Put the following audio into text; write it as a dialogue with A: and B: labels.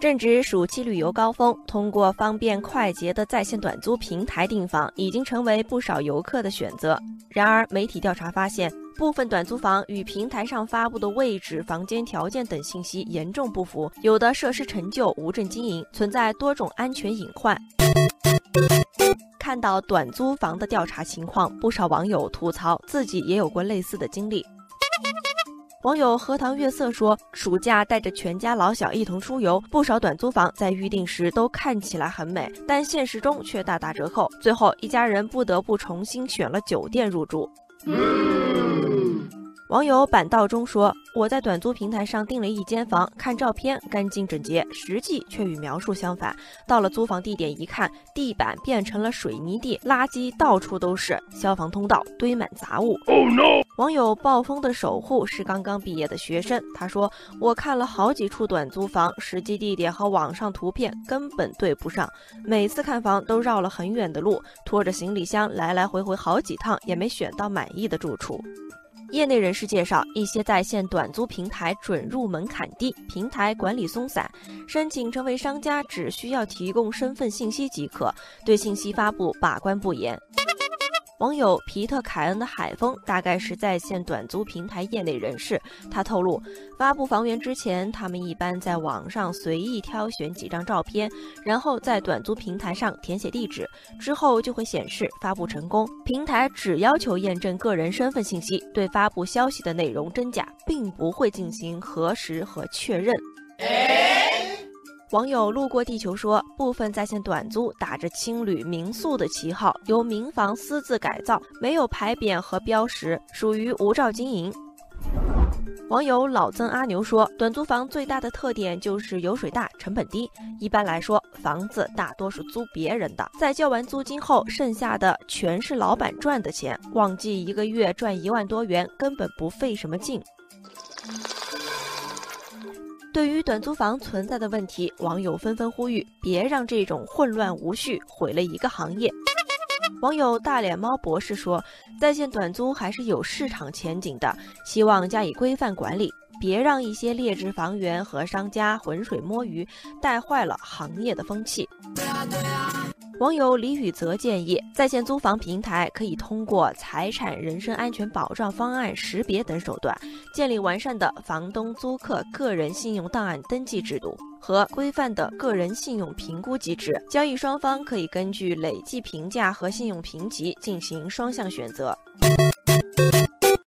A: 正值暑期旅游高峰，通过方便快捷的在线短租平台订房，已经成为不少游客的选择。然而，媒体调查发现，部分短租房与平台上发布的位置、房间条件等信息严重不符，有的设施陈旧、无证经营，存在多种安全隐患。看到短租房的调查情况，不少网友吐槽自己也有过类似的经历。网友荷塘月色说，暑假带着全家老小一同出游，不少短租房在预定时都看起来很美，但现实中却大打折扣，最后一家人不得不重新选了酒店入住。网友板道中说：“我在短租平台上订了一间房，看照片干净整洁，实际却与描述相反。到了租房地点一看，地板变成了水泥地，垃圾到处都是，消防通道堆满杂物。” Oh no！网友暴风的守护是刚刚毕业的学生，他说：“我看了好几处短租房，实际地点和网上图片根本对不上，每次看房都绕了很远的路，拖着行李箱来来回回好几趟，也没选到满意的住处。”业内人士介绍，一些在线短租平台准入门槛低，平台管理松散，申请成为商家只需要提供身份信息即可，对信息发布把关不严。网友皮特凯恩的海风大概是在线短租平台业内人士。他透露，发布房源之前，他们一般在网上随意挑选几张照片，然后在短租平台上填写地址，之后就会显示发布成功。平台只要求验证个人身份信息，对发布消息的内容真假，并不会进行核实和确认。网友路过地球说，部分在线短租打着青旅民宿的旗号，由民房私自改造，没有牌匾和标识，属于无照经营。网友老曾阿牛说，短租房最大的特点就是油水大、成本低。一般来说，房子大多是租别人的，在交完租金后，剩下的全是老板赚的钱，旺季一个月赚一万多元，根本不费什么劲。对于短租房存在的问题，网友纷纷呼吁：别让这种混乱无序毁了一个行业。网友大脸猫博士说，在线短租还是有市场前景的，希望加以规范管理，别让一些劣质房源和商家浑水摸鱼，带坏了行业的风气。网友李雨泽建议，在线租房平台可以通过财产人身安全保障方案识别等手段，建立完善的房东租客个人信用档案登记制度和规范的个人信用评估机制。交易双方可以根据累计评价和信用评级进行双向选择。